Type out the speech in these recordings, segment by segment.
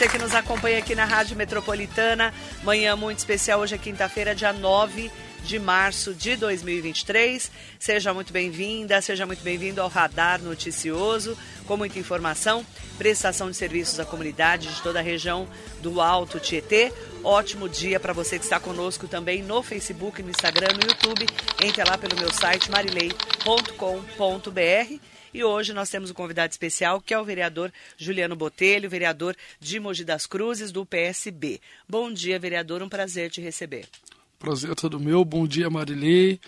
você que nos acompanha aqui na Rádio Metropolitana. Manhã muito especial, hoje é quinta-feira, dia 9 de março de 2023. Seja muito bem-vinda, seja muito bem-vindo ao Radar Noticioso, com muita informação, prestação de serviços à comunidade de toda a região do Alto Tietê. Ótimo dia para você que está conosco também no Facebook, no Instagram, no YouTube. Entre lá pelo meu site marilei.com.br. E hoje nós temos um convidado especial, que é o vereador Juliano Botelho, vereador de Mogi das Cruzes, do PSB. Bom dia, vereador, um prazer te receber. Prazer é todo meu. Bom dia, Marilei.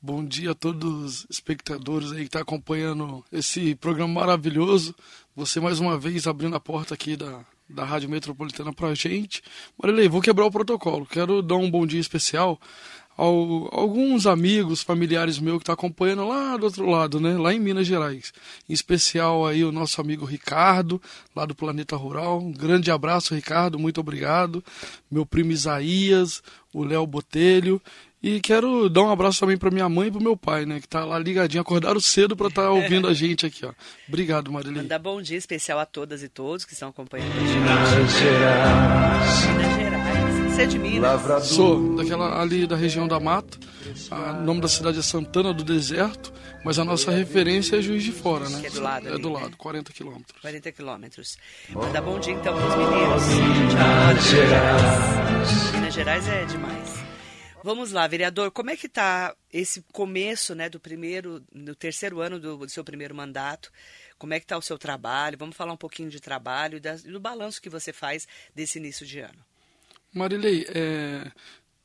Bom dia a todos os espectadores aí que estão tá acompanhando esse programa maravilhoso. Você mais uma vez abrindo a porta aqui da, da Rádio Metropolitana para a gente. Marilei, vou quebrar o protocolo. Quero dar um bom dia especial ao, alguns amigos, familiares meus que estão tá acompanhando lá do outro lado, né? Lá em Minas Gerais. Em especial aí o nosso amigo Ricardo, lá do Planeta Rural. Um grande abraço, Ricardo, muito obrigado. Meu primo Isaías, o Léo Botelho. E quero dar um abraço também para minha mãe e para meu pai, né? Que tá lá ligadinho, acordaram cedo para estar tá ouvindo a gente aqui, ó. Obrigado, Marilene. Manda bom dia especial a todas e todos que estão acompanhando a gente. Minas Gerais. Minas Gerais. Você é de Minas? Sou, daquela ali da região da Mata. O nome da cidade é Santana do Deserto, mas a nossa referência é Juiz de Fora, né? Que é do lado. É ali, do né? lado, 40 quilômetros. 40 quilômetros. Manda bom dia então para os mineiros. Minas Gerais. Minas Gerais é demais. Vamos lá, vereador, como é que está esse começo, né, do primeiro, do terceiro ano do, do seu primeiro mandato? Como é que está o seu trabalho? Vamos falar um pouquinho de trabalho e do balanço que você faz desse início de ano. Marilei, é,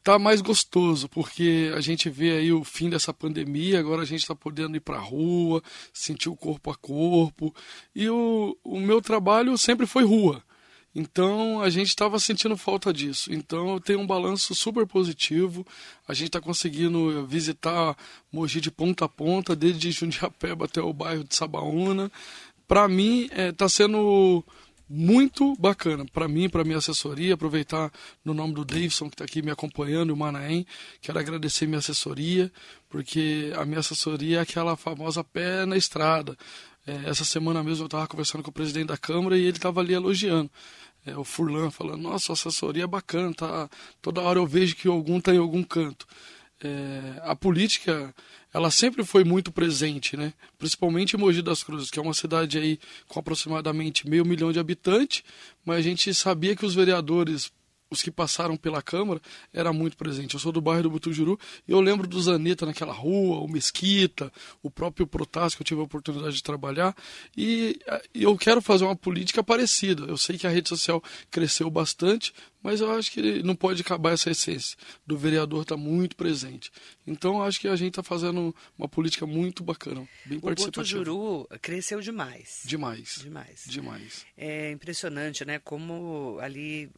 tá mais gostoso, porque a gente vê aí o fim dessa pandemia, agora a gente está podendo ir para a rua, sentir o corpo a corpo. E o, o meu trabalho sempre foi rua. Então a gente estava sentindo falta disso. Então eu tenho um balanço super positivo. A gente está conseguindo visitar Mogi de ponta a ponta, desde Jundiapeba até o bairro de Sabaúna. Para mim está é, tá sendo muito bacana para mim, para minha assessoria. Aproveitar no nome do Davidson que está aqui me acompanhando, o Manaém. Quero agradecer minha assessoria, porque a minha assessoria é aquela famosa pé na estrada. É, essa semana mesmo eu estava conversando com o presidente da Câmara e ele estava ali elogiando é, o Furlan falando, nossa, a assessoria é bacana, tá? toda hora eu vejo que algum está em algum canto. É, a política, ela sempre foi muito presente, né? principalmente em Mogi das Cruzes, que é uma cidade aí com aproximadamente meio milhão de habitantes, mas a gente sabia que os vereadores os que passaram pela Câmara, era muito presente. Eu sou do bairro do Butujuru e eu lembro do Zaneta naquela rua, o Mesquita, o próprio Protásio, que eu tive a oportunidade de trabalhar. E, e eu quero fazer uma política parecida. Eu sei que a rede social cresceu bastante, mas eu acho que não pode acabar essa essência do vereador estar tá muito presente. Então eu acho que a gente está fazendo uma política muito bacana, bem o participativa. O Botujuru cresceu demais. Demais. Demais. Demais. É impressionante, né? Como ali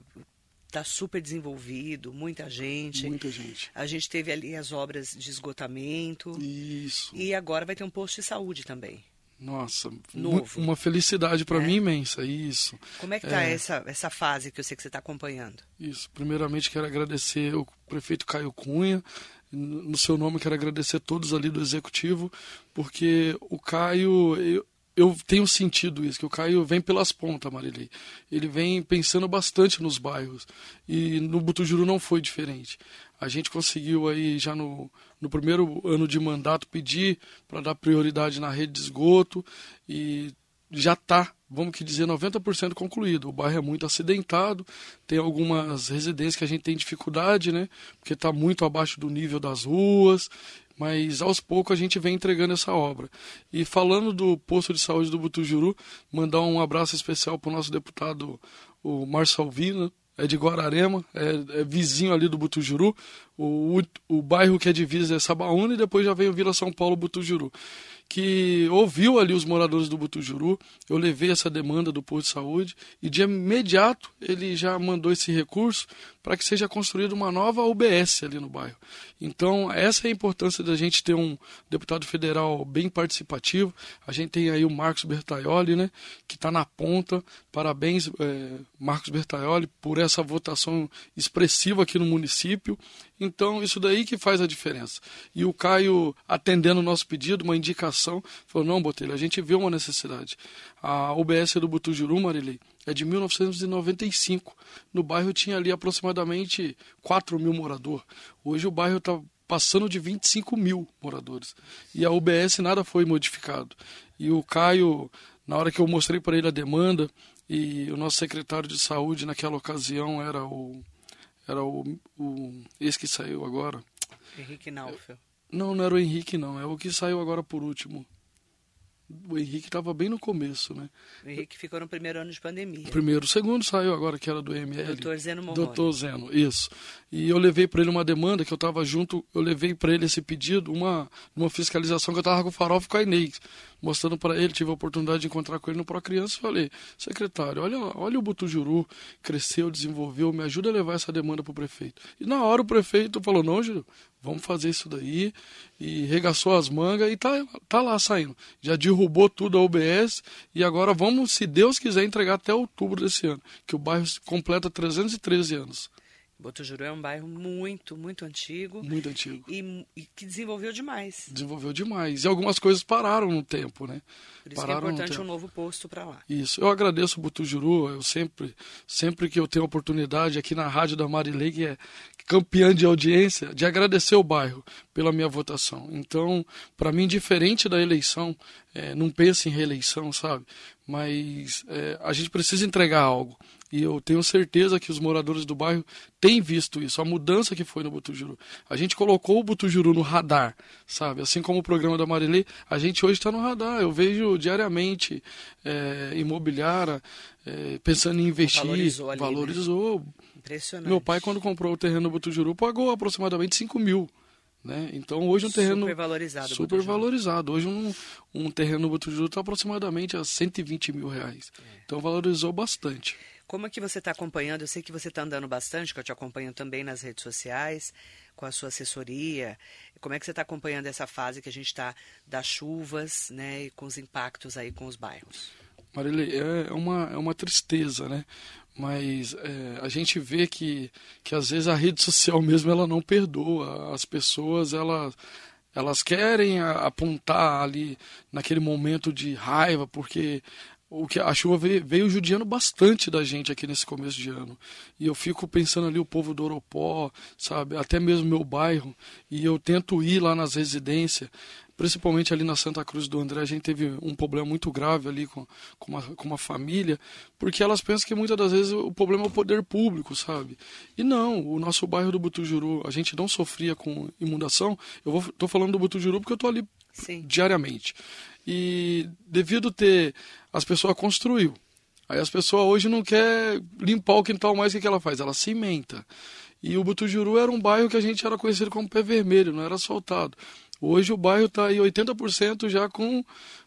está super desenvolvido, muita gente. Muita gente. A gente teve ali as obras de esgotamento. Isso. E agora vai ter um posto de saúde também. Nossa, Novo. uma felicidade para É. mim imensa, isso. Como é que está É. essa, essa fase que eu sei que você está acompanhando? Isso. Primeiramente quero agradecer o prefeito Caio Cunha. No seu nome quero agradecer todos ali do executivo, porque o Caio, eu, eu tenho sentido isso, que o Caio vem pelas pontas, Marilei. Ele vem pensando bastante nos bairros. E no Butujuru não foi diferente. A gente conseguiu aí já no, no primeiro ano de mandato pedir para dar prioridade na rede de esgoto e já está, vamos que dizer, 90% concluído. O bairro é muito acidentado, tem algumas residências que a gente tem dificuldade, né? Porque está muito abaixo do nível das ruas, mas aos poucos a gente vem entregando essa obra. E falando do posto de saúde do Butujuru, mandar um abraço especial para o nosso deputado, o Marçal Vina, é de Guararema, é, é vizinho ali do Butujuru. O, o, o bairro que é divisa é Sabaúna e depois já vem o Vila São Paulo Butujuru que ouviu ali os moradores do Butujuru. Eu levei essa demanda do posto de saúde e de imediato ele já mandou esse recurso para que seja construída uma nova UBS ali no bairro. Então, essa é a importância da gente ter um deputado federal bem participativo. A gente tem aí o Marcos Bertaioli, né, que está na ponta. Parabéns, é, Marcos Bertaioli, por essa votação expressiva aqui no município. Então, isso daí que faz a diferença. E o Caio, atendendo o nosso pedido, uma indicação, falou: não, Botelho, a gente vê uma necessidade. A UBS do Butujuru, Marilei, é de 1995. No bairro tinha ali aproximadamente 4 mil moradores. Hoje o bairro está passando de 25 mil moradores. E a UBS nada foi modificado. E o Caio, na hora que eu mostrei para ele a demanda, e o nosso secretário de saúde naquela ocasião era o. Era o. o esse que saiu agora. Henrique Naufel. Não, não era o Henrique, não. É o que saiu agora por último. O Henrique estava bem no começo, né? O Henrique ficou no primeiro ano de pandemia. Primeiro. O segundo saiu agora, que era do ML. Doutor Zeno Morrone. Doutor Zeno, isso. E eu levei para ele uma demanda, que eu estava junto, eu levei para ele esse pedido, uma, uma fiscalização que eu estava com o Farofa e com a Inês, mostrando para ele, tive a oportunidade de encontrar com ele no Pro Criança, falei, secretário, olha, olha o Butujuru, cresceu, desenvolveu, me ajuda a levar essa demanda para o prefeito. E na hora o prefeito falou, não, Júlio, vamos fazer isso daí, e regaçou as mangas e tá, tá lá saindo. Já derrubou tudo a UBS e agora vamos, se Deus quiser, entregar até outubro desse ano, que o bairro completa 313 anos. Botujuru é um bairro muito, muito antigo. Muito antigo. E, e, que desenvolveu demais. Desenvolveu demais. E algumas coisas pararam no tempo, né? Por isso pararam que é importante um novo posto para lá. Isso. Eu agradeço o Butujuru. Eu sempre, sempre que eu tenho oportunidade aqui na rádio da Marilei, que é campeã de audiência, de agradecer o bairro pela minha votação. Então, para mim, diferente da eleição, é, não pense em reeleição, sabe? Mas é, a gente precisa entregar algo. E eu tenho certeza que os moradores do bairro têm visto isso, a mudança que foi no Butujuru. A gente colocou o Butujuru no radar, sabe? Assim como o programa da Marilê, a gente hoje está no radar. Eu vejo diariamente é, imobiliária é, pensando em investir. Valorizou. Ali, valorizou. Né? Impressionante. Meu pai, quando comprou o terreno no Butujuru, pagou aproximadamente 5 mil. Né? Então hoje um terreno super valorizado, super valorizado. Hoje um, um terreno no Butujuru está aproximadamente a 120 mil reais. É. Então valorizou bastante. Como é que você está acompanhando? Eu sei que você está andando bastante, que eu te acompanho também nas redes sociais, com a sua assessoria. Como é que você está acompanhando essa fase que a gente está das chuvas, né, e com os impactos aí com os bairros? Marília, é uma, é uma tristeza, né? Mas é, a gente vê que, que às vezes a rede social mesmo ela não perdoa. As pessoas, elas, elas querem apontar ali naquele momento de raiva, porque o que a chuva veio, veio judiando bastante da gente aqui nesse começo de ano. E eu fico pensando ali o povo do Oropó, sabe, até mesmo meu bairro, e eu tento ir lá nas residências, principalmente ali na Santa Cruz do André, a gente teve um problema muito grave ali com, com, uma, com uma família, porque elas pensam que muitas das vezes o problema é o poder público, sabe? E não, o nosso bairro do Butujuru, a gente não sofria com inundação. Eu estou falando do Butujuru porque eu estou ali Sim. diariamente. E devido ter as pessoas construiu. Aí as pessoas hoje não quer limpar o quintal mais, o que ela faz? Ela cimenta. E o Butujuru era um bairro que a gente era conhecido como pé vermelho, não era asfaltado. Hoje o bairro está aí 80% já com,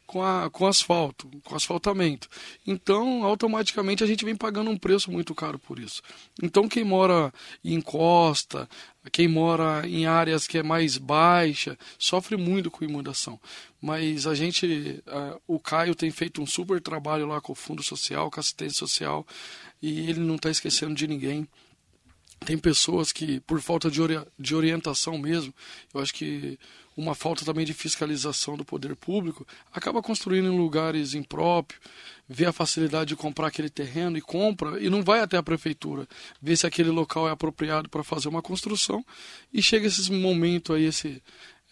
com, a, com asfalto, com asfaltamento. Então, automaticamente a gente vem pagando um preço muito caro por isso. Então, quem mora em costa, quem mora em áreas que é mais baixa, sofre muito com inundação. Mas a gente, o Caio tem feito um super trabalho lá com o Fundo Social, com a assistência social, e ele não está esquecendo de ninguém tem pessoas que, por falta de, ori de orientação mesmo, eu acho que uma falta também de fiscalização do poder público, acaba construindo em lugares impróprios, vê a facilidade de comprar aquele terreno e compra e não vai até a prefeitura ver se aquele local é apropriado para fazer uma construção e chega esse momento aí, esse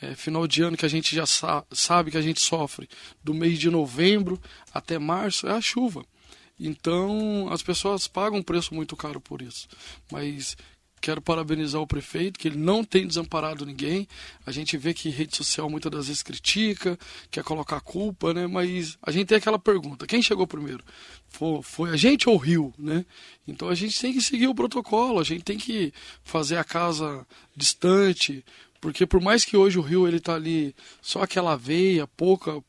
é, final de ano que a gente já sa sabe que a gente sofre, do mês de novembro até março, é a chuva. Então as pessoas pagam um preço muito caro por isso. Mas quero parabenizar o prefeito, que ele não tem desamparado ninguém. A gente vê que rede social muitas das vezes critica, quer colocar culpa, né? Mas a gente tem aquela pergunta: quem chegou primeiro? Foi, a gente ou o Rio, né? Então a gente tem que seguir o protocolo, a gente tem que fazer a casa distante, porque por mais que hoje o Rio ele tá ali só aquela veia, pouca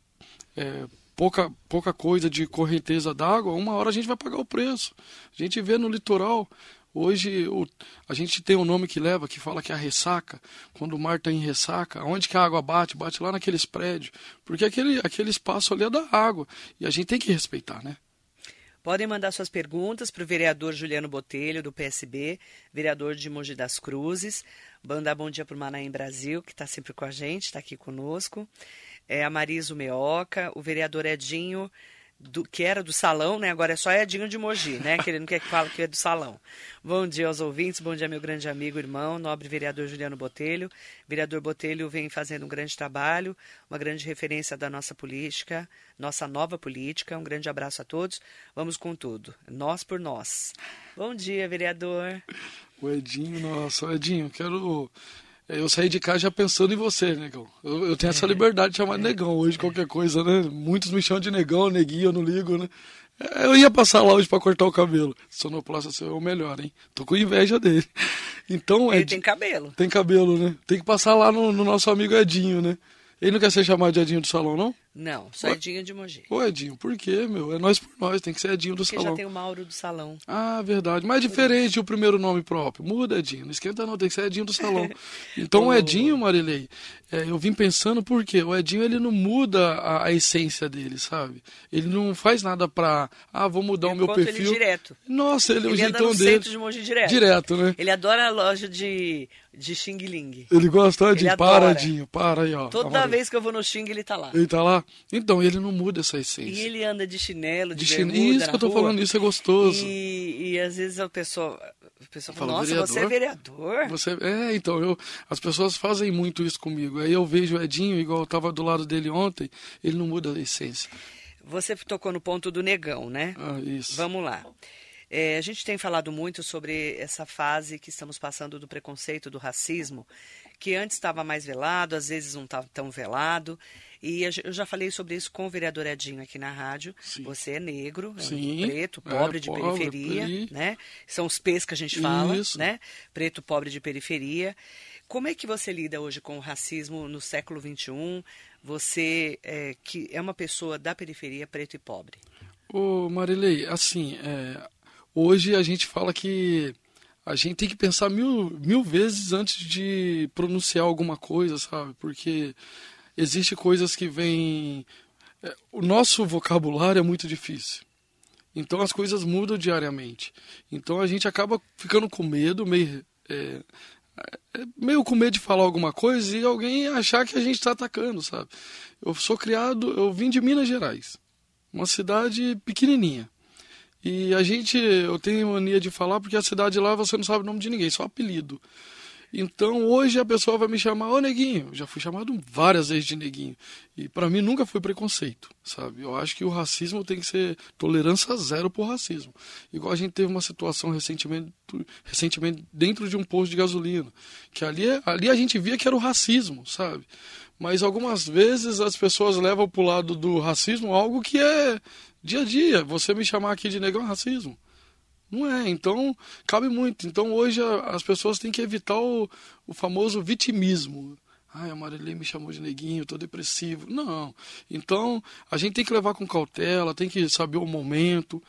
é, pouca, pouca coisa de correnteza d'água, uma hora a gente vai pagar o preço. A gente vê no litoral, hoje o, a gente tem um nome que leva, que fala que é a ressaca, quando o mar está em ressaca, onde que a água bate? Bate lá naqueles prédios, porque aquele, aquele espaço ali é da água, e a gente tem que respeitar, né? Podem mandar suas perguntas para o vereador Juliano Botelho, do PSB, vereador de Mogi das Cruzes. Banda Bom Dia para o Manaim Brasil, que está sempre com a gente, está aqui conosco. É a Marisa Meoca, o vereador Edinho do, que era do salão, né? Agora é só Edinho de Mogi, né? Que ele não quer que fale que é do salão. Bom dia aos ouvintes, bom dia meu grande amigo, irmão, nobre vereador Juliano Botelho. Vereador Botelho vem fazendo um grande trabalho, uma grande referência da nossa política, nossa nova política. Um grande abraço a todos. Vamos com tudo. Nós por nós. Bom dia, vereador. O Edinho, nossa, Edinho, quero eu saí de casa já pensando em você, negão. Eu, eu tenho essa é. liberdade de chamar de negão hoje, qualquer coisa, né? Muitos me chamam de negão, neguinho, eu não ligo, né? É, eu ia passar lá hoje para cortar o cabelo. Sonoplasta seu é o melhor, hein? Tô com inveja dele. Então, Ele Ed... tem cabelo. Tem cabelo, né? Tem que passar lá no, no nosso amigo Edinho, né? Ele não quer ser chamado de Edinho do Salão, não? Não, só Edinho de Mogi. Ô, Edinho, por quê, meu? É nós por nós, tem que ser Edinho do Porque Salão. já tem o Mauro do Salão. Ah, verdade. Mas é diferente o primeiro nome próprio. Muda, Edinho. Não esquenta não, tem que ser Edinho do Salão. Então, o Edinho, Marilei, é, eu vim pensando por quê? O Edinho, ele não muda a, a, essência dele, sabe? Ele não faz nada pra, ah, vou mudar eu o meu perfil. ele direto. Nossa, ele é o ele jeitão anda no dele. centro de Mogi direto. Direto, né? Ele adora a loja de, de Xing Ling. Ele gosta, Edinho. Ele para, aí, ó. Toda vez que eu vou no Xing, ele tá lá. Ele tá lá? Então, ele não muda essa essência. E ele anda de chinelo, de, de chinelo. Isso que eu tô rua, falando, isso é gostoso. E, e às vezes a pessoa, a pessoa fala, nossa, vereador? você é vereador? Você, é, então, eu, as pessoas fazem muito isso comigo. Aí eu vejo o Edinho, igual eu tava do lado dele ontem, ele não muda a essência. Você tocou no ponto do negão, né? Ah, isso. Vamos lá. É, a gente tem falado muito sobre essa fase que estamos passando do preconceito, do racismo, que antes estava mais velado, às vezes não estava tão velado. E eu já falei sobre isso com o vereador Edinho aqui na rádio. Sim. Você é negro, é Sim. Um preto, pobre é, de pobre, periferia, peri. né? São os P's que a gente fala, isso. né? Preto, pobre de periferia. Como é que você lida hoje com o racismo no século XXI? Você é, que é uma pessoa da periferia, preto e pobre. Ô Marilei, assim, é, hoje a gente fala que a gente tem que pensar mil, mil vezes antes de pronunciar alguma coisa, sabe? Porque existe coisas que vêm. É, o nosso vocabulário é muito difícil. Então as coisas mudam diariamente. Então a gente acaba ficando com medo, meio, é, é, meio com medo de falar alguma coisa e alguém achar que a gente está atacando, sabe? Eu sou criado, eu vim de Minas Gerais, uma cidade pequenininha. E a gente, eu tenho mania de falar porque a cidade lá você não sabe o nome de ninguém, só apelido. Então hoje a pessoa vai me chamar, ô neguinho. Já fui chamado várias vezes de neguinho. E para mim nunca foi preconceito, sabe? Eu acho que o racismo tem que ser tolerância zero por racismo. Igual a gente teve uma situação recentemente, recentemente dentro de um posto de gasolina. Que ali, ali a gente via que era o racismo, sabe? Mas algumas vezes as pessoas levam pro lado do racismo algo que é dia a dia. Você me chamar aqui de negão é racismo. Não é, então cabe muito. Então hoje as pessoas têm que evitar o, o famoso vitimismo. Ai, a Marilei me chamou de neguinho, tô depressivo. Não. Então a gente tem que levar com cautela, tem que saber o momento.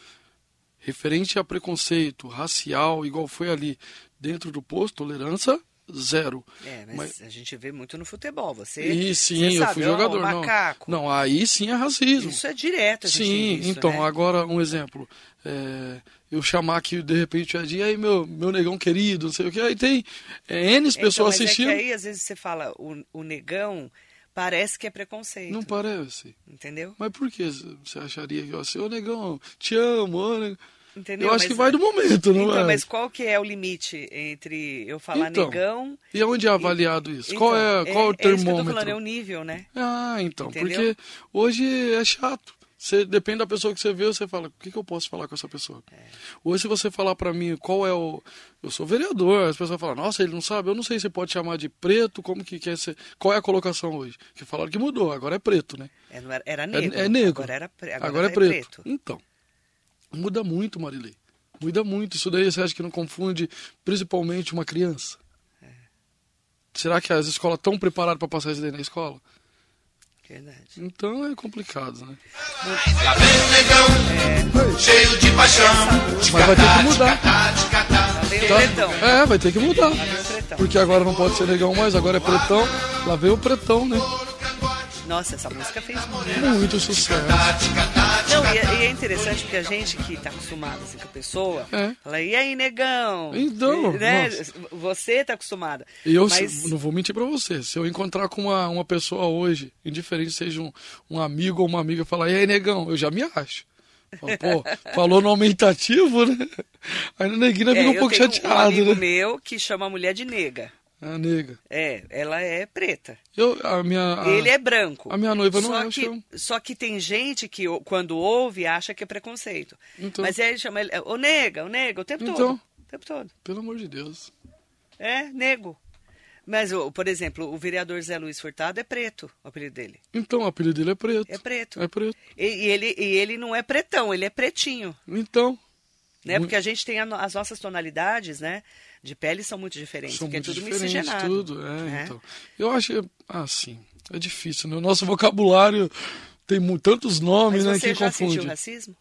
Referente a preconceito racial, igual foi ali dentro do posto, tolerância zero. É, mas, mas, a gente vê muito no futebol. Você, e sim, você eu fui jogador. Não, não, aí sim é racismo. Isso é direto. A gente sim, isso, então né? agora um exemplo. É, eu chamar aqui de repente o Edinho, aí meu, meu negão querido, não sei o que, aí tem é, N pessoas então, assistindo. É aí às vezes você fala o, o negão. Parece que é preconceito. Não parece. Entendeu? Mas por que você acharia que assim, ô negão, te amo, ô negão. Entendeu? Eu acho mas, que vai do momento, não então, é? Mas qual que é o limite entre eu falar então, negão... E onde é avaliado e, isso? Então, qual é, qual é, o termômetro? É isso que eu falando, é o nível, né? Ah, então. Entendeu? Porque hoje é chato. Você, depende da pessoa que você vê, você fala, o que, que eu posso falar com essa pessoa? É. Hoje, se você falar para mim qual é o. Eu sou vereador, as pessoas falam, nossa, ele não sabe, eu não sei se pode chamar de preto, como que quer ser. Qual é a colocação hoje? Que falaram que mudou, agora é preto, né? É, era, era negro. É, é, negro. Agora, era, agora, agora é, preto. preto. Então, muda muito, Marilei. Muda muito. Isso daí você acha que não confunde principalmente uma criança? É. Será que as escolas estão preparadas para passar isso daí na escola? Verdade. Então é complicado, né? Lá vem o negão, é. cheio de paixão. Mas vai ter que mudar. Pretão. É, vai ter que mudar. Porque agora não pode ser negão mais, agora é pretão. Lá vem o pretão, né? Nossa, essa música fez muito. Muito sucesso. Não, e é, e é interessante porque a gente que tá acostumado assim com a pessoa, É. fala, e aí, negão? Então, E, né? Você tá acostumada. E eu Mas- não vou mentir pra você. Se eu encontrar com uma, uma pessoa hoje, indiferente seja um, um amigo ou uma amiga, falar, e aí, negão, eu já me acho. Pô, falou no aumentativo, né? Aí a neguinha É, fica um pouco tenho um amigo né? meu que chama a mulher de nega. A nega. É, ela é preta. Eu, a minha, a- Ele é branco. a minha noiva não só é, eu que. Só que tem gente que, quando ouve, acha que é preconceito. Então. Mas aí ele chama ele, ô nega, ô nega, o tempo Então. todo. O tempo todo. Pelo amor de Deus. É, nego. Mas, por exemplo, o vereador Zé Luiz Furtado é preto, o apelido dele. Então, o apelido dele é preto. É preto. É preto. E, e ele, e ele não é pretão, ele é pretinho. Então, Né? Porque a gente tem a as nossas tonalidades, né? De pele são muito diferentes, são porque muito é tudo miscigenado. tudo. É, né? então. Eu acho, assim, é difícil, né? O nosso vocabulário tem tantos nomes, Mas né, você que já confunde. sentiu racismo?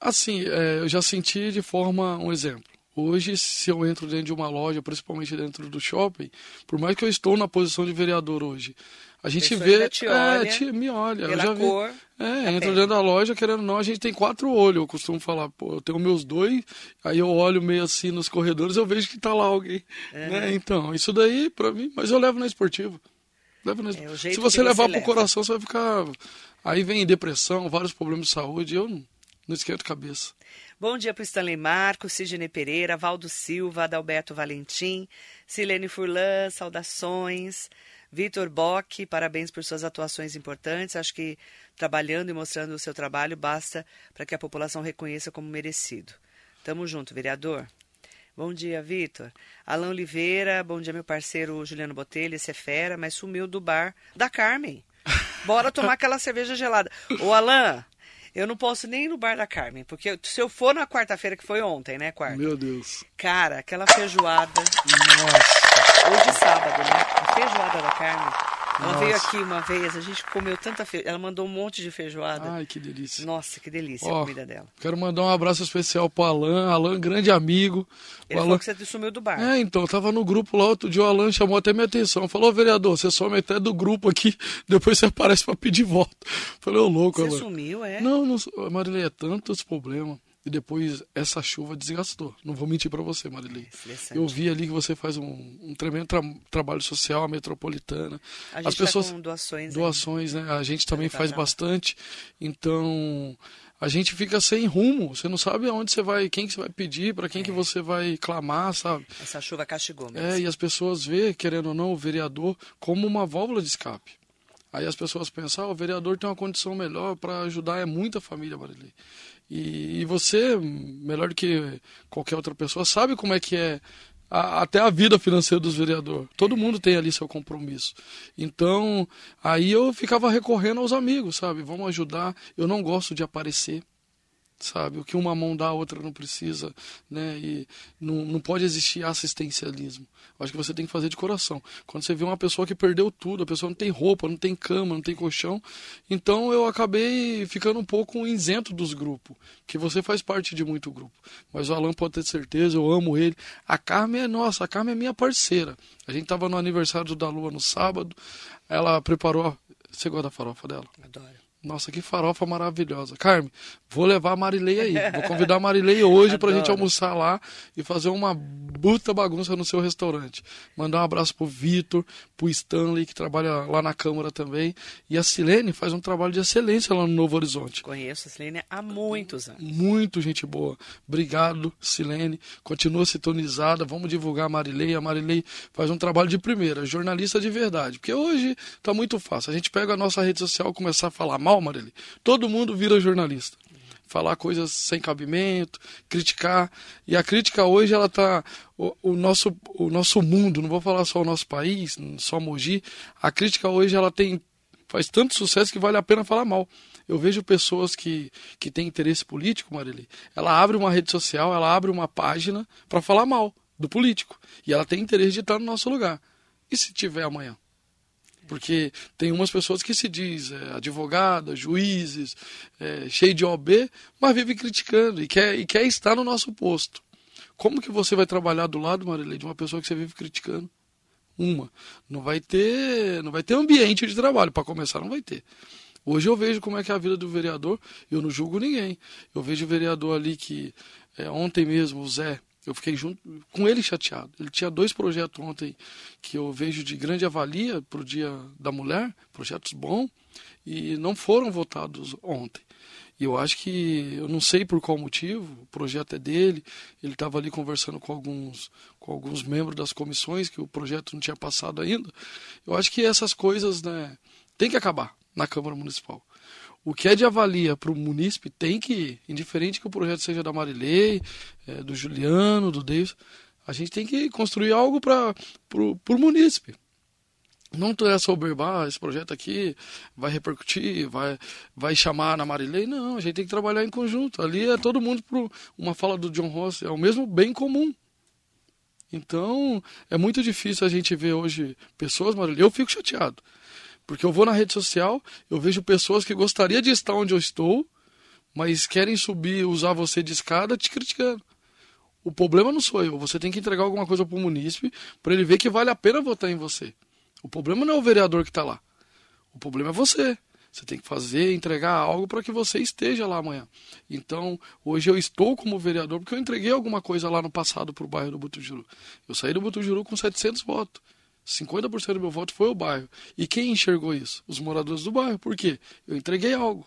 Assim, é, eu já senti de forma, um exemplo. Hoje, se eu entro dentro de uma loja, principalmente dentro do shopping, por mais que eu estou na posição de vereador hoje, a gente pessoa vê, te olha é, te- me olha, eu já vi. cor É, da entra pele. dentro da loja, querendo ou não, a gente tem quatro olhos. Eu costumo falar, pô, eu tenho meus dois, aí eu olho meio assim nos corredores, eu vejo que tá lá alguém. Né? Então, isso daí, pra mim, mas eu levo na esportiva. Levo na É, Se você levar você pro leva. coração, você vai ficar. Aí vem depressão, vários problemas de saúde, eu não, não esquento cabeça. Bom dia para Stanley Marcos, Sidney Pereira, Valdo Silva, Adalberto Valentim, Silene Furlan, saudações. Vitor Bock, parabéns por suas atuações importantes. Acho que trabalhando e mostrando o seu trabalho basta para que a população reconheça como merecido. Tamo junto, vereador. Bom dia, Vitor. Alain Oliveira, bom dia, meu parceiro Juliano Botelho. Esse é fera, mas sumiu do bar da Carmen. Bora tomar aquela cerveja gelada. Ô, Alain, eu não posso nem ir no bar da Carmen, porque se eu for na quarta-feira, que foi ontem, né, quarta? Meu Deus. Cara, aquela feijoada. Nossa. Hoje é sábado, né? A feijoada da Carmen. Ela Nossa. veio aqui uma vez, a gente comeu tanta feijoada. Ela mandou um monte de feijoada. Ai, que delícia. Nossa, que delícia Ó, a comida dela. Quero mandar um abraço especial pro Alan. Alan, grande amigo. Ele o falou Alan... que você sumiu do bar. É, então, eu tava no grupo lá outro dia, o Alan chamou até minha atenção. Falou, "Ô, vereador, você some até do grupo aqui, depois você aparece pra pedir voto. Falei, ô louco, Você Alan. sumiu, é? Não, não, Marilei, é tantos problemas. E depois essa chuva desgastou. Não vou mentir pra você, Marilei. Interessante. Eu vi ali que você faz um, um tremendo tra- trabalho social, a metropolitana. A gente As pessoas tá com doações. aí. doações, né? A gente também Tá, faz tá. bastante. Então, a gente fica sem rumo. Você não sabe aonde você vai, quem que você vai pedir, para quem que você vai clamar, sabe? Essa chuva castigou mesmo. É, e as pessoas vê, querendo ou não, o vereador como uma válvula de escape. Aí as pessoas pensam, ah, o vereador tem uma condição melhor para ajudar, é muita família, Marilei. E, e você, melhor do que qualquer outra pessoa, sabe como é que é a- até a vida financeira dos vereadores. Todo mundo tem ali seu compromisso. Então, aí eu ficava recorrendo aos amigos, sabe? Vamos ajudar. Eu não gosto de aparecer sabe? O que uma mão dá, a outra não precisa, né? E não, não pode existir assistencialismo. Eu acho que você tem que fazer de coração. Quando você vê uma pessoa que perdeu tudo, a pessoa não tem roupa, não tem cama, não tem colchão, então eu acabei ficando um pouco isento dos grupos, que você faz parte de muito grupo. Mas o Alan pode ter certeza, eu amo ele. A Carmen é nossa, a Carmen é minha parceira. A gente tava no aniversário da Lua no sábado, ela preparou... Você gosta da farofa dela? Adoro. Nossa, que farofa maravilhosa. Carmen, vou levar a Marilei aí. Vou convidar a Marilei hoje pra gente almoçar lá e fazer uma buta bagunça no seu restaurante. Mandar um abraço pro Vitor, pro Stanley, que trabalha lá na Câmara também. E a Silene faz um trabalho de excelência lá no Novo Horizonte. Conheço a Silene há muitos anos. Muito gente boa. Obrigado, Silene. Continua sintonizada. Vamos divulgar a Marilei. A Marilei faz um trabalho de primeira, jornalista de verdade. Porque hoje tá muito fácil. A gente pega a nossa rede social e começar a falar mal, Todo mundo vira jornalista. Falar coisas sem cabimento, criticar. E a crítica hoje, ela tá. O, o nosso, o nosso mundo, não vou falar só o nosso país, só Mogi. A crítica hoje, ela tem faz tanto sucesso que vale a pena falar mal. Eu vejo pessoas que, que têm interesse político, Marilei. Ela abre uma rede social, ela abre uma página para falar mal do político. E ela tem interesse de estar no nosso lugar. E se tiver amanhã? Porque tem umas pessoas que se diz é, advogada, juízes, é, cheio de OB, mas vive criticando e quer, e quer estar no nosso posto. Como que você vai trabalhar do lado, Marilei, de uma pessoa que você vive criticando? Uma, não vai ter, não vai ter ambiente de trabalho para começar, não vai ter. Hoje eu vejo como é que é a vida do vereador, eu não julgo ninguém. Eu vejo o vereador ali que é, ontem mesmo, o Zé, eu fiquei junto com ele chateado. Ele tinha dois projetos ontem que eu vejo de grande avalia para o Dia da Mulher, projetos bons, e não foram votados ontem. E eu acho que, eu não sei por qual motivo, o projeto é dele, ele estava ali conversando com alguns, com alguns membros das comissões, que o projeto não tinha passado ainda. Eu acho que essas coisas né, tem que acabar na Câmara Municipal o que é de avalia para o munícipe tem que, indiferente que o projeto seja da Marilei, é, do Juliano, do Davis, a gente tem que construir algo para o munícipe. Não é soberbar, ah, esse projeto aqui vai repercutir, vai, vai chamar na Marilei. Não, a gente tem que trabalhar em conjunto. Ali é todo mundo para uma fala do John Ross, é o mesmo bem comum. Então, é muito difícil a gente ver hoje pessoas, Marilei. Eu fico chateado. Porque eu vou na rede social, eu vejo pessoas que gostariam de estar onde eu estou, mas querem subir, usar você de escada te criticando. O problema não sou eu. Você tem que entregar alguma coisa para o munícipe para ele ver que vale a pena votar em você. O problema não é o vereador que está lá. O problema é você. Você tem que fazer, entregar algo para que você esteja lá amanhã. Então, hoje eu estou como vereador porque eu entreguei alguma coisa lá no passado para o bairro do Butujuru. Eu saí do Butujuru com 700 votos. 50% do meu voto foi o bairro. E quem enxergou isso? Os moradores do bairro. Por quê? Eu entreguei algo.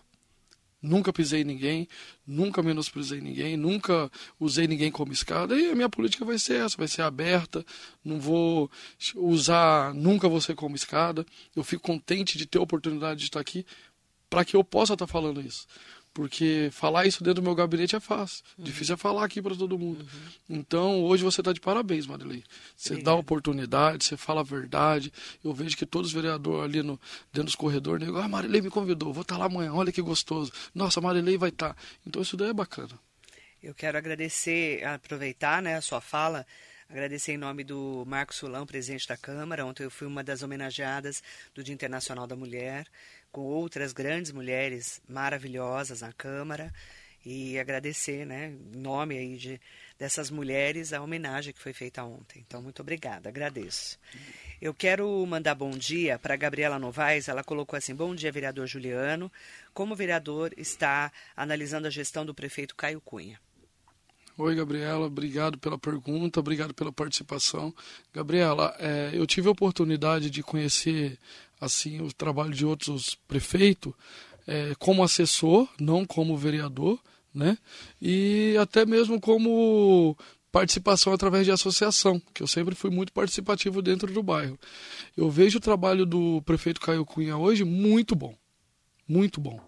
Nunca pisei ninguém, nunca menosprezei ninguém, nunca usei ninguém como escada. E a minha política vai ser essa, vai ser aberta. Não vou usar nunca você como escada. Eu fico contente de ter a oportunidade de estar aqui para que eu possa estar falando isso. Porque falar isso dentro do meu gabinete é fácil. Uhum. Difícil é falar aqui para todo mundo. Uhum. Então, hoje você está de parabéns, Marilei. Você Obrigado. dá oportunidade, você fala a verdade. Eu vejo que todos os vereadores ali no, dentro dos corredores, negam, ah, Marilei me convidou, vou estar tá lá amanhã, olha que gostoso. Nossa, Marilei vai estar. Tá. Então, isso daí é bacana. Eu quero agradecer, aproveitar né, a sua fala, agradecer em nome do Marcos Sulão, presidente da Câmara. Ontem eu fui uma das homenageadas do Dia Internacional da Mulher com outras grandes mulheres maravilhosas na Câmara e agradecer, né, em nome aí de, dessas mulheres, a homenagem que foi feita ontem. Então, muito obrigada, agradeço. Eu quero mandar bom dia para Gabriela Novaes. Ela colocou assim: Bom dia, vereador Juliano. Como o vereador está analisando a gestão do prefeito Caio Cunha? Oi, Gabriela, obrigado pela pergunta, obrigado pela participação. Gabriela, é, eu tive a oportunidade de conhecer assim o trabalho de outros prefeitos é, como assessor, não como vereador, né? E até mesmo como participação através de associação, que eu sempre fui muito participativo dentro do bairro. Eu vejo o trabalho do prefeito Caio Cunha hoje muito bom, muito bom.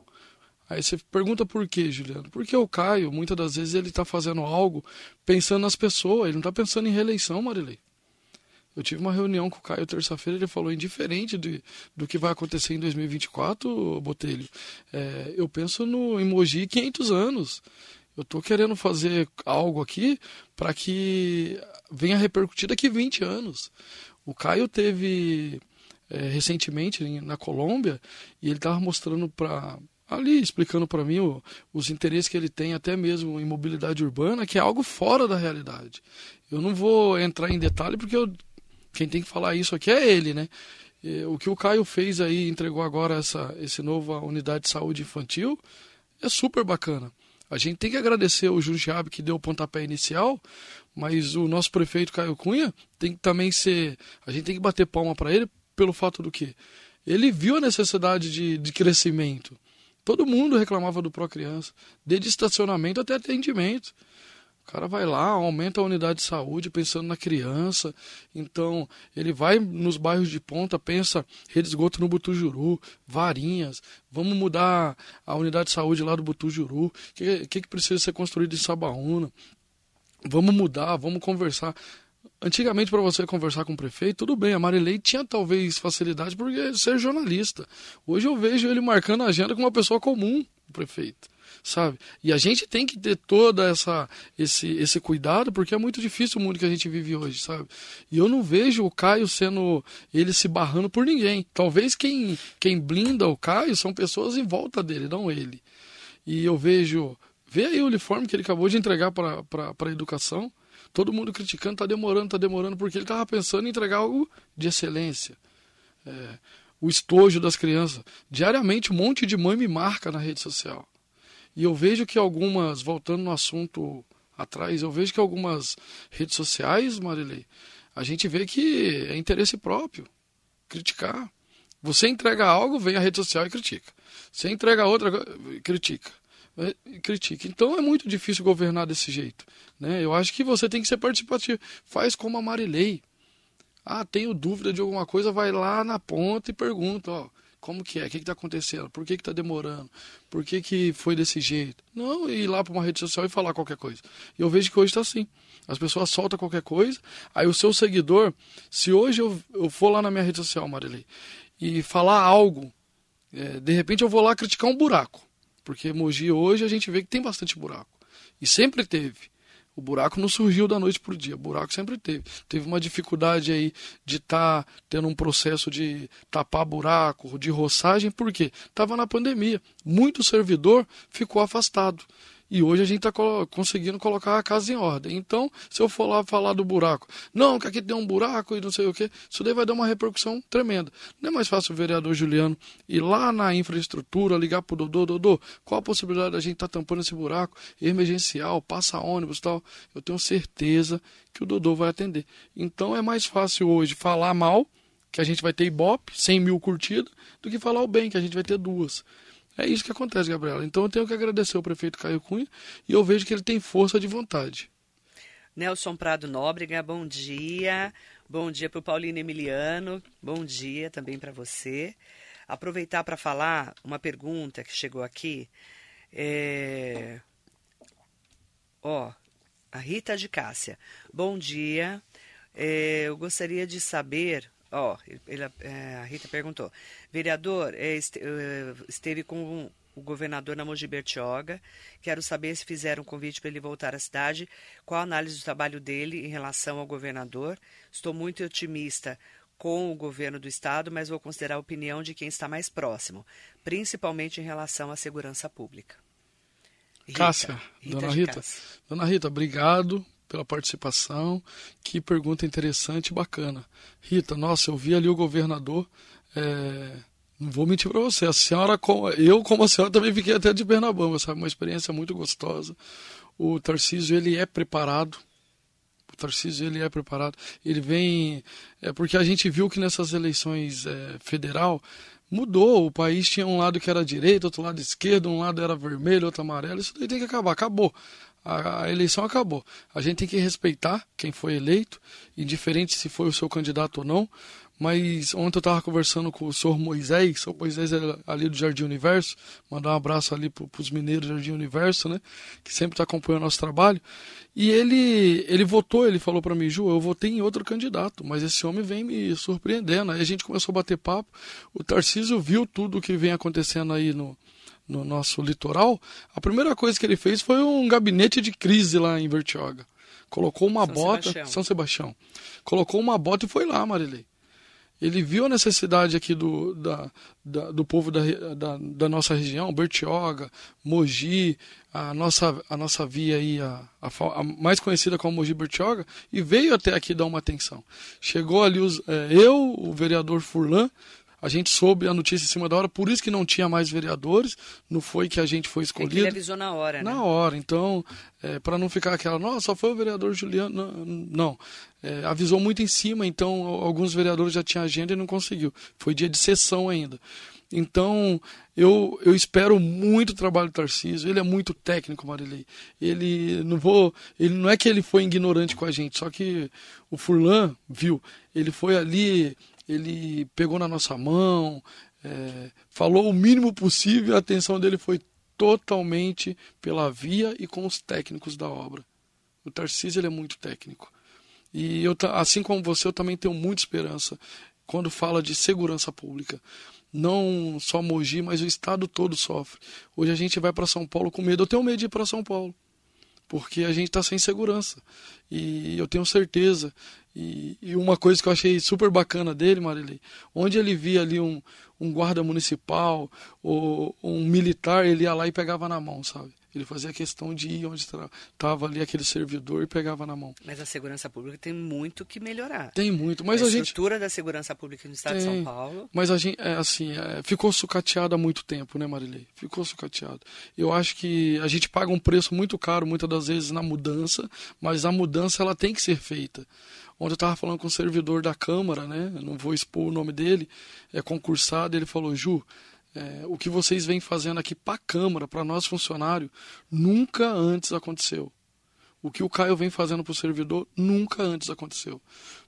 Aí você pergunta por quê, Juliano? Porque o Caio, muitas das vezes, ele está fazendo algo pensando nas pessoas, ele não está pensando em reeleição, Marilei. Eu tive uma reunião com o Caio terça-feira, ele falou, indiferente de, do que vai acontecer em 2024, Botelho, é, eu penso no emoji 500 anos. Eu estou querendo fazer algo aqui para que venha repercutir daqui 20 anos. O Caio teve é, recentemente na Colômbia e ele estava mostrando para ali explicando para mim o, os interesses que ele tem até mesmo em mobilidade urbana, que é algo fora da realidade. Eu não vou entrar em detalhe porque eu quem tem que falar isso aqui é ele, né? O que o Caio fez aí, entregou agora essa esse nova unidade de saúde infantil, é super bacana. A gente tem que agradecer o Jundiabe que deu o pontapé inicial, mas o nosso prefeito Caio Cunha tem que também ser. A gente tem que bater palma para ele pelo fato do que ele viu a necessidade de, de crescimento. Todo mundo reclamava do Pro Criança, desde estacionamento até atendimento. O cara vai lá, aumenta a unidade de saúde pensando na criança. Então, ele vai nos bairros de ponta, pensa rede de esgoto no Butujuru, varinhas. Vamos mudar a unidade de saúde lá do Butujuru. O que, que, que precisa ser construído em Sabaúna? Vamos mudar, vamos conversar. Antigamente, para você conversar com o prefeito, tudo bem, a Marilei tinha talvez facilidade porque ser jornalista. Hoje eu vejo ele marcando a agenda com uma pessoa comum, o prefeito sabe? E a gente tem que ter toda essa esse esse cuidado porque é muito difícil o mundo que a gente vive hoje, sabe? E eu não vejo o Caio sendo ele se barrando por ninguém. Talvez quem quem blinda o Caio são pessoas em volta dele, não ele. E eu vejo Vê aí o uniforme que ele acabou de entregar para a educação. Todo mundo criticando, está demorando, está demorando, porque ele estava pensando em entregar algo de excelência. É, o estojo das crianças. Diariamente, um monte de mãe me marca na rede social. E eu vejo que algumas, voltando no assunto atrás, eu vejo que algumas redes sociais, Marilei, a gente vê que é interesse próprio criticar. Você entrega algo, vem a rede social e critica. Você entrega outra, critica. É, critica. Então é muito difícil governar desse jeito. Né? Eu acho que você tem que ser participativo. Faz como a Marilei. Ah, tenho dúvida de alguma coisa, vai lá na ponta e pergunta, ó, como que é? O que está acontecendo? Por que está demorando? Por que, que foi desse jeito? Não ir lá para uma rede social e falar qualquer coisa. E eu vejo que hoje está assim. As pessoas soltam qualquer coisa, aí o seu seguidor, se hoje eu, eu for lá na minha rede social, Marilei, e falar algo, é, de repente eu vou lá criticar um buraco. Porque Mogi hoje a gente vê que tem bastante buraco. E sempre teve. O buraco não surgiu da noite para o dia, o buraco sempre teve. Teve uma dificuldade aí de estar tá tendo um processo de tapar buraco, de roçagem, por quê? Estava na pandemia. Muito servidor ficou afastado. E hoje a gente está conseguindo colocar a casa em ordem. Então, se eu for lá falar do buraco, não, que aqui tem um buraco e não sei o que, isso daí vai dar uma repercussão tremenda. Não é mais fácil o vereador Juliano ir lá na infraestrutura, ligar para o Dodô, Dodô, qual a possibilidade da gente estar tá tampando esse buraco emergencial, passa ônibus tal? Eu tenho certeza que o Dodô vai atender. Então, é mais fácil hoje falar mal, que a gente vai ter Ibope, 100 mil curtidas, do que falar o bem, que a gente vai ter duas. É isso que acontece, Gabriela. Então eu tenho que agradecer ao prefeito Caio Cunha e eu vejo que ele tem força de vontade. Nelson Prado Nóbrega, bom dia. Bom dia para o Paulino Emiliano. Bom dia também para você. Aproveitar para falar uma pergunta que chegou aqui. É... Ó, a Rita de Cássia. Bom dia. É, eu gostaria de saber Ó, ele, é, a Rita perguntou. Vereador, é, é, esteve com o governador na Mogi Bertioga. Quero saber se fizeram um convite para ele voltar à cidade. Qual a análise do trabalho dele em relação ao governador? Estou muito otimista com o governo do estado, mas vou considerar a opinião de quem está mais próximo, principalmente em relação à segurança pública. Rita, Cássia, Rita dona Rita, Cássia. dona Rita, obrigado pela participação. Que pergunta interessante e bacana. Rita, nossa, eu vi ali o governador. É, não vou mentir para você, a senhora, eu como a senhora também fiquei até de Pernambuco, sabe? Uma experiência muito gostosa. O Tarcísio, ele é preparado. O Tarcísio, ele é preparado. Ele vem... É porque a gente viu que nessas eleições é, federal mudou. O país tinha um lado que era direita, outro lado esquerdo, um lado era vermelho, outro amarelo. Isso daí tem que acabar. Acabou a, a, eleição acabou. A gente tem que respeitar quem foi eleito, indiferente se foi o seu candidato ou não. Mas ontem eu estava conversando com o senhor Moisés, o Moisés é ali do Jardim Universo, mandar um abraço ali para os mineiros do Jardim Universo, né? Que sempre está acompanhando o nosso trabalho. E ele, ele votou, ele falou para mim, Ju, eu votei em outro candidato, mas esse homem vem me surpreendendo. Aí a gente começou a bater papo. O Tarcísio viu tudo o que vem acontecendo aí no, no nosso litoral, a primeira coisa que ele fez foi um gabinete de crise lá em Vertioga. Colocou uma São bota. Sebastião. São Sebastião. Colocou uma bota e foi lá, Marilei. Ele viu a necessidade aqui do, da, da, do povo da, da, da, nossa região, Bertioga, Mogi, a nossa, a nossa via aí, a, a, a, mais conhecida como Mogi Bertioga, e veio até aqui dar uma atenção. Chegou ali os, é, eu, o vereador Furlan, a gente soube a notícia em cima da hora, por isso que não tinha mais vereadores, não foi que a gente foi escolhido. Ele avisou na hora, né? Na hora, então, é, para não ficar aquela, nossa, só foi o vereador Juliano. Não, não. É, avisou muito em cima, então alguns vereadores já tinham agenda e não conseguiu. Foi dia de sessão ainda. Então, eu, eu espero muito o trabalho do Tarcísio. Ele é muito técnico, Marilei. Ele não vou, ele não é que ele foi ignorante com a gente, só que o Furlan viu. Ele foi ali ele pegou na nossa mão, é, falou o mínimo possível, a atenção dele foi totalmente pela via e com os técnicos da obra. O Tarcísio ele é muito técnico. E eu, assim como você, eu também tenho muita esperança quando fala de segurança pública. Não só Mogi, mas o estado todo sofre. Hoje a gente vai para São Paulo com medo. Eu tenho medo de ir para São Paulo, porque a gente está sem segurança. E eu tenho certeza e, e, uma coisa que eu achei super bacana dele, Marilei, onde ele via ali um, um guarda municipal ou um militar, ele ia lá e pegava na mão, sabe? Ele fazia questão de ir onde estava ali aquele servidor e pegava na mão. Mas a segurança pública tem muito que melhorar. Tem muito, mas a, a, gente... estrutura da segurança pública no estado tem, de São Paulo... Mas a gente, é, assim, é, ficou sucateado há muito tempo, né, Marilei? Ficou sucateado. Eu acho que a gente paga um preço muito caro, muitas das vezes, na mudança, mas a mudança, ela tem que ser feita. Ontem eu estava falando com o um servidor da Câmara, né? Eu não vou expor o nome dele, é concursado, ele falou, Ju, é, o que vocês vêm fazendo aqui para a Câmara, para nós funcionários, nunca antes aconteceu. O que o Caio vem fazendo para o servidor, nunca antes aconteceu.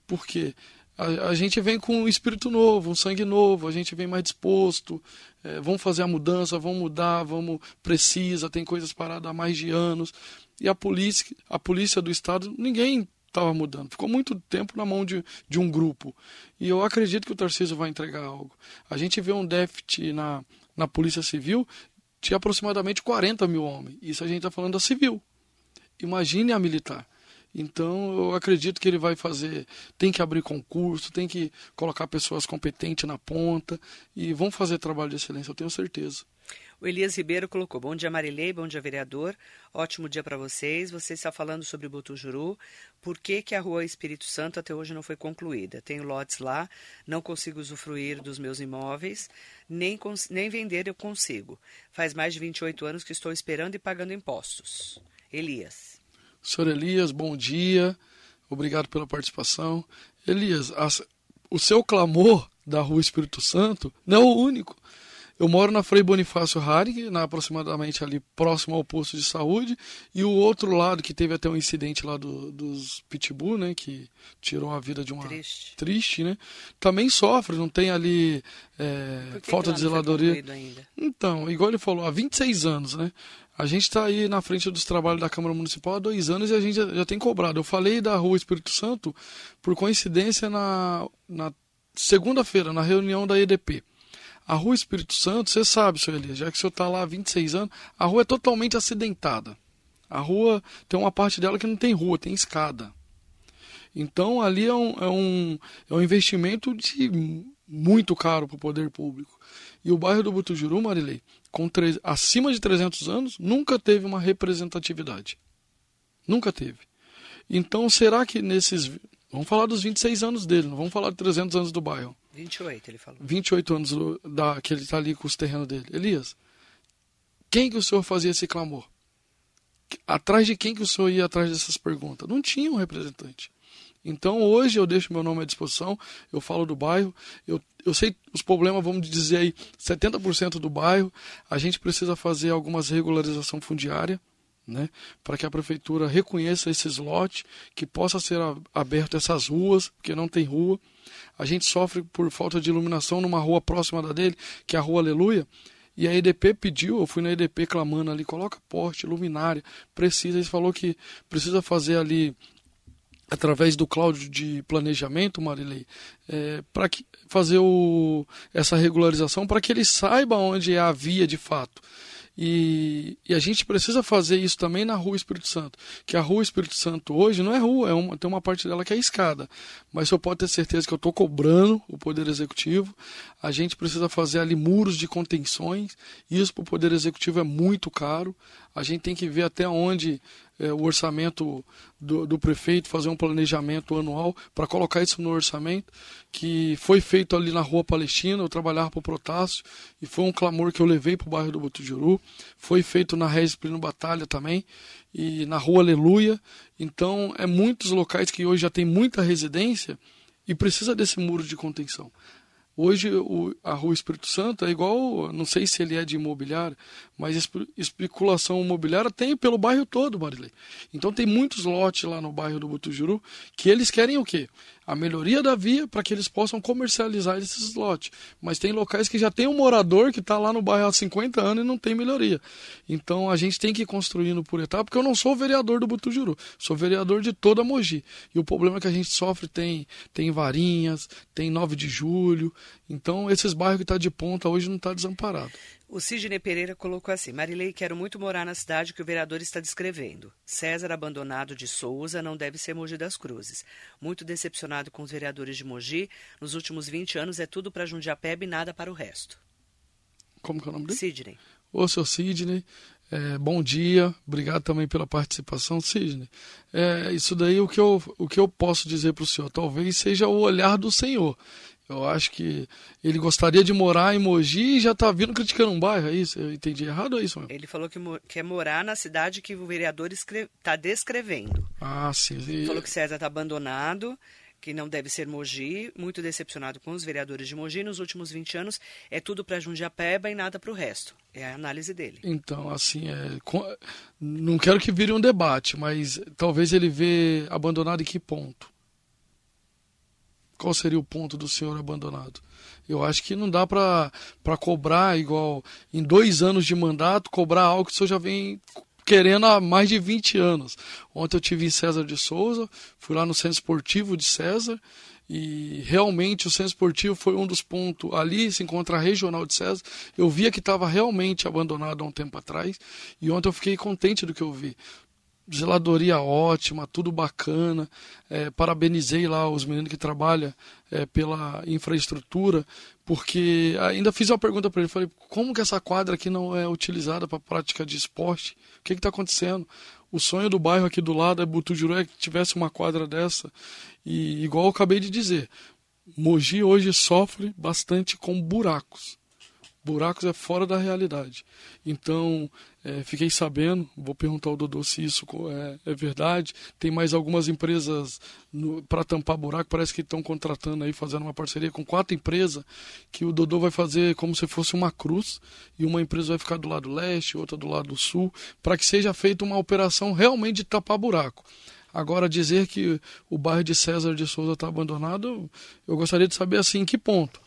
Por quê? A, a, gente vem com um espírito novo, um sangue novo, a gente vem mais disposto, é, vamos fazer a mudança, vamos mudar, vamos precisa, tem coisas paradas há mais de anos. E a polícia, a polícia do estado, ninguém estava mudando. Ficou muito tempo na mão de, de um grupo. E eu acredito que o Tarcísio vai entregar algo. A gente vê um déficit na, na Polícia Civil de aproximadamente 40 mil homens. Isso a gente está falando da civil. Imagine a militar. Então eu acredito que ele vai fazer, tem que abrir concurso, tem que colocar pessoas competentes na ponta e vão fazer trabalho de excelência, eu tenho certeza. O Elias Ribeiro colocou: Bom dia, Marilei, bom dia, vereador. Ótimo dia para vocês. Você está falando sobre Botujuru. Por que, que a rua Espírito Santo até hoje não foi concluída? Tenho lotes lá, não consigo usufruir dos meus imóveis, nem, nem vender eu consigo. Faz mais de 28 anos que estou esperando e pagando impostos. Elias. Senhor Elias, bom dia. Obrigado pela participação. Elias, o seu clamor da Rua Espírito Santo não é o único. Eu moro na Frei Bonifácio Harig, na aproximadamente ali próximo ao posto de saúde, e o outro lado que teve até um incidente lá do, dos pitbull, né, que tirou a vida de uma triste, triste né, também sofre, não tem ali é, falta de zeladoria. Então, igual ele falou, há 26 anos, né? A gente está aí na frente dos trabalhos da Câmara Municipal há dois anos e a gente já, já tem cobrado. Eu falei da Rua Espírito Santo por coincidência na, na segunda-feira, na reunião da EDP. A Rua Espírito Santo, você sabe, senhor Elias, já que o senhor está lá há 26 anos, a rua é totalmente acidentada. A rua tem uma parte dela que não tem rua, tem escada. Então ali é um, é um, é um investimento de muito caro para o poder público. E o bairro do Butujuru, Marilei, com acima de 300 anos, nunca teve uma representatividade. Nunca teve. Então, será que nesses. Vamos falar dos 26 anos dele, não vamos falar de 300 anos do bairro. 28, ele falou. 28 anos da, que ele está ali com os terrenos dele. Elias, quem que o senhor fazia esse clamor? Atrás de quem que o senhor ia atrás dessas perguntas? Não tinha um representante. Então hoje eu deixo meu nome à disposição, eu falo do bairro, eu, eu sei os problemas, vamos dizer aí, 70% do bairro, a gente precisa fazer algumas regularização fundiária, né, para que a prefeitura reconheça esses lotes, que possa ser aberto essas ruas, porque não tem rua. A gente sofre por falta de iluminação numa rua próxima da dele, que é a Rua Aleluia. E a EDP pediu, eu fui na EDP clamando ali, coloca poste, luminária, precisa. Ele falou que precisa fazer ali através do Cláudio de planejamento, Marilei, é, para fazer o, essa regularização para que ele saiba onde é a via de fato. E, e, a gente precisa fazer isso também na Rua Espírito Santo. Que a Rua Espírito Santo hoje não é rua, é uma, tem uma parte dela que é escada. Mas eu pode ter certeza que eu estou cobrando o Poder Executivo. A gente precisa fazer ali muros de contenções. Isso para o Poder Executivo é muito caro. A gente tem que ver até onde é, o orçamento do, do, prefeito, fazer um planejamento anual para colocar isso no orçamento, que foi feito ali na Rua Palestina, eu trabalhava para o Protássio, e foi um clamor que eu levei para o bairro do Botujuru, foi feito na Regis Plino Batalha também, e na Rua Aleluia, então é muitos locais que hoje já tem muita residência e precisa desse muro de contenção. Hoje o, a Rua Espírito Santo é igual, não sei se ele é de imobiliário, mas especulação imobiliária tem pelo bairro todo, Marilei. Então tem muitos lotes lá no bairro do Butujuru que eles querem o quê? A melhoria da via para que eles possam comercializar esses lotes. Mas tem locais que já tem um morador que está lá no bairro há 50 anos e não tem melhoria. Então a gente tem que ir construindo por etapa, porque eu não sou vereador do Butujuru, sou vereador de toda a Mogi. E o problema que a gente sofre tem, tem Varinhas, tem 9 de Julho. Então esses bairros que estão tá de ponta hoje não está desamparado. O Sidney Pereira colocou assim: Marilei, quero muito morar na cidade que o vereador está descrevendo. César abandonado de Souza não deve ser Mogi das Cruzes. Muito decepcionado com os vereadores de Mogi. Nos últimos 20 anos é tudo para Jundiapeb e nada para o resto. Como que é o nome dele? Sidney. Ô, seu Sidney, É, bom dia, obrigado também pela participação, Sidney. É, isso daí o que eu, o que eu posso dizer para o senhor, talvez seja o olhar do Senhor. Eu acho que ele gostaria de morar em Mogi e já está vindo criticando um bairro, é isso? Eu entendi errado ou é isso? Ele falou que quer morar na cidade que o vereador está descrevendo. Ah, sim. Ele falou que César está abandonado, que não deve ser Mogi, muito decepcionado com os vereadores de Mogi. Nos últimos 20 anos, é tudo para Jundiapeba e nada para o resto. É a análise dele. Então, assim, é, não quero que vire um debate, mas talvez ele vê abandonado em que ponto? Qual seria o ponto do senhor abandonado? Eu acho que não dá para cobrar igual em dois anos de mandato, cobrar algo que o senhor já vem querendo há mais de 20 anos. Ontem eu tive em César de Souza, fui lá no Centro Esportivo de César e realmente o Centro Esportivo foi um dos pontos. Ali se encontra a Regional de César. Eu via que estava realmente abandonado há um tempo atrás e ontem eu fiquei contente do que eu vi zeladoria ótima, tudo bacana. É, parabenizei lá os meninos que trabalham é, pela infraestrutura, porque ainda fiz uma pergunta para ele, falei, como que essa quadra aqui não é utilizada para prática de esporte? O que está acontecendo? O sonho do bairro aqui do lado é Butujuru é que tivesse uma quadra dessa. E igual eu acabei de dizer, Mogi hoje sofre bastante com buracos buracos é fora da realidade. Então, é, fiquei sabendo, vou perguntar ao Dodô se isso é, é verdade. Tem mais algumas empresas para tampar buraco, parece que estão contratando aí, fazendo uma parceria com quatro empresas, que o Dodô vai fazer como se fosse uma cruz, e uma empresa vai ficar do lado leste, outra do lado sul, para que seja feita uma operação realmente de tapar buraco. Agora, dizer que o bairro de César de Souza está abandonado, eu gostaria de saber assim, em que ponto.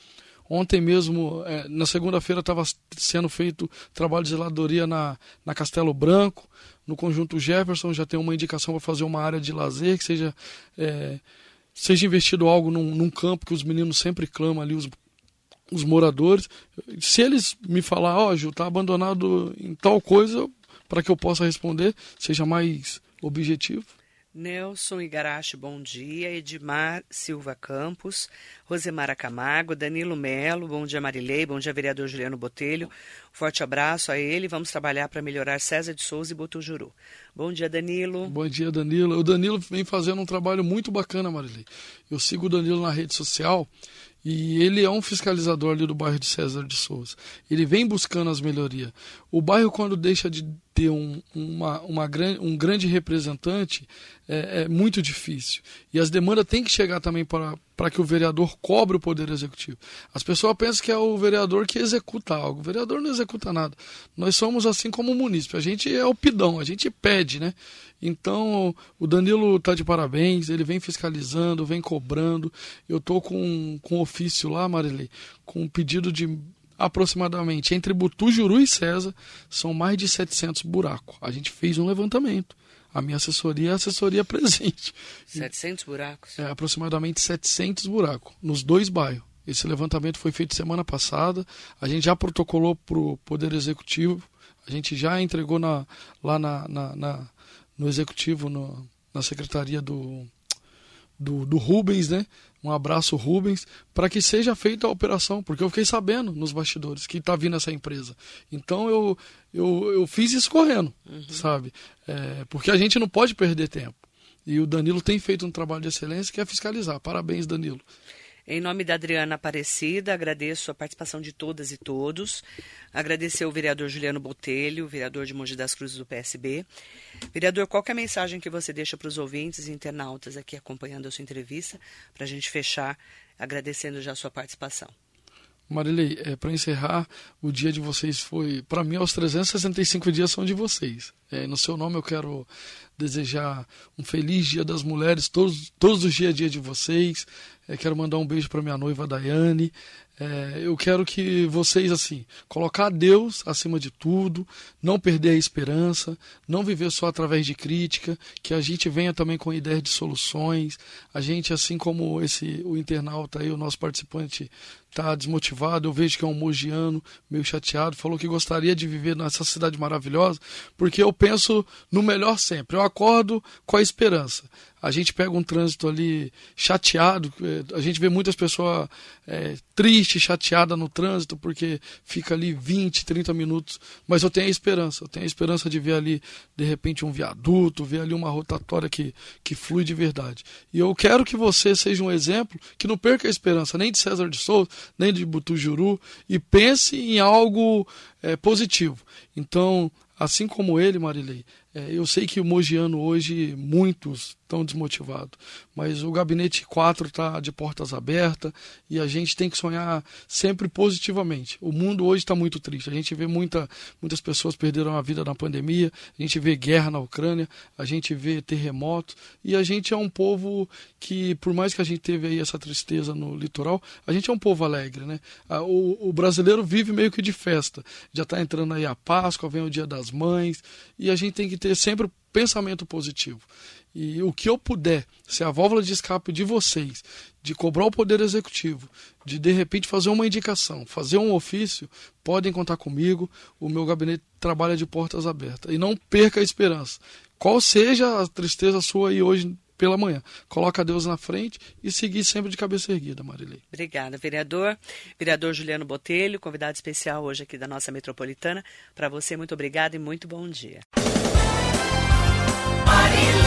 Ontem mesmo, é, na segunda-feira, estava sendo feito trabalho de zeladoria na, na Castelo Branco, no conjunto Jefferson, já tem uma indicação para fazer uma área de lazer, que seja, é, seja investido algo num, num, campo que os meninos sempre clamam ali, os, os moradores. Se eles me falar, ó, oh, Gil, está abandonado em tal coisa, para que eu possa responder, seja mais objetivo. Nelson Igarashi, bom dia. Edmar Silva Campos, Rosemara Camargo, Danilo Melo, bom dia Marilei, bom dia vereador Juliano Botelho. Forte abraço a ele. Vamos trabalhar para melhorar César de Souza e Botujuru. Bom dia, Danilo. Bom dia, Danilo. O Danilo vem fazendo um trabalho muito bacana, Marilei. Eu sigo o Danilo na rede social e ele é um fiscalizador ali do bairro de César de Souza. Ele vem buscando as melhorias. O bairro, quando deixa de ter um, uma, uma, um grande representante é, é, muito difícil. E as demandas têm que chegar também para, para que o vereador cobre o poder executivo. As pessoas pensam que é o vereador que executa algo. O vereador não executa nada. Nós somos assim como o munícipe. A gente é o pidão, a gente pede, né? Então, o Danilo está de parabéns, ele vem fiscalizando, vem cobrando. Eu estou com, com ofício lá, Marilei, com um pedido de aproximadamente entre Butujuru e César, são mais de 700 buracos. A gente fez um levantamento. A minha assessoria é a assessoria presente. 700 buracos? É, aproximadamente 700 buracos, nos dois bairros. Esse levantamento foi feito semana passada. A gente já protocolou para o Poder Executivo. A gente já entregou na, lá na, na, na no Executivo, no, na Secretaria do, do, do Rubens, né? Um abraço, Rubens, para que seja feita a operação, porque eu fiquei sabendo nos bastidores que está vindo essa empresa. Então eu, eu, eu fiz isso correndo, uhum. sabe? É, porque a gente não pode perder tempo. E o Danilo tem feito um trabalho de excelência que é fiscalizar. Parabéns, Danilo. Em nome da Adriana Aparecida, agradeço a participação de todas e todos. Agradecer ao vereador Juliano Botelho, vereador de Mogi das Cruzes do PSB. Vereador, qual é a mensagem que você deixa para os ouvintes e internautas aqui acompanhando a sua entrevista, para a gente fechar agradecendo já a sua participação? Marilei, é, para encerrar, o dia de vocês foi, para mim, os 365 dias são de vocês. É, no seu nome eu quero desejar um feliz Dia das Mulheres, todos, todos os dias dia de vocês. É, quero mandar um beijo para minha noiva Daiane. É, eu quero que vocês, assim, colocar Deus acima de tudo, não perder a esperança, não viver só através de crítica, que a gente venha também com ideias de soluções. A gente, assim como esse o internauta aí, o nosso participante, está desmotivado, eu vejo que é um mogiano, meio chateado, falou que gostaria de viver nessa cidade maravilhosa, porque eu penso no melhor sempre. Eu acordo com a esperança. a gente pega um trânsito ali chateado, é, a gente vê muitas pessoas é, tristes, chateadas no trânsito, porque fica ali 20, 30 minutos, mas eu tenho a esperança, eu tenho a esperança de ver ali, de repente, um viaduto, ver ali uma rotatória que, que flui de verdade. E eu quero que você seja um exemplo, que não perca a esperança nem de César de Souza, nem de Butujuru, e pense em algo é, positivo. Então, assim como ele, Marilei, é, eu sei que o Mogiano hoje, muitos estão desmotivados, mas o gabinete 4 está de portas abertas e a gente tem que sonhar sempre positivamente. O mundo hoje está muito triste. A gente vê muita, muitas pessoas perderam a vida na pandemia, a gente vê guerra na Ucrânia, a gente vê terremotos e a gente é um povo que, por mais que a gente teve aí essa tristeza no litoral, a gente é um povo alegre, né? O, o brasileiro vive meio que de festa. Já está entrando aí a Páscoa, vem o Dia das Mães e a gente tem que ter sempre pensamento positivo. E o que eu puder ser a válvula de escape de vocês, de cobrar o poder executivo, de de repente fazer uma indicação, fazer um ofício, podem contar comigo. O meu gabinete trabalha de portas abertas. E não perca a esperança. Qual seja a tristeza sua aí hoje pela manhã. Coloca Deus na frente e seguir sempre de cabeça erguida, Marilei. Obrigada, vereador. Vereador Juliano Botelho, convidado especial hoje aqui da nossa metropolitana. Para você, muito obrigada e muito bom dia. Martin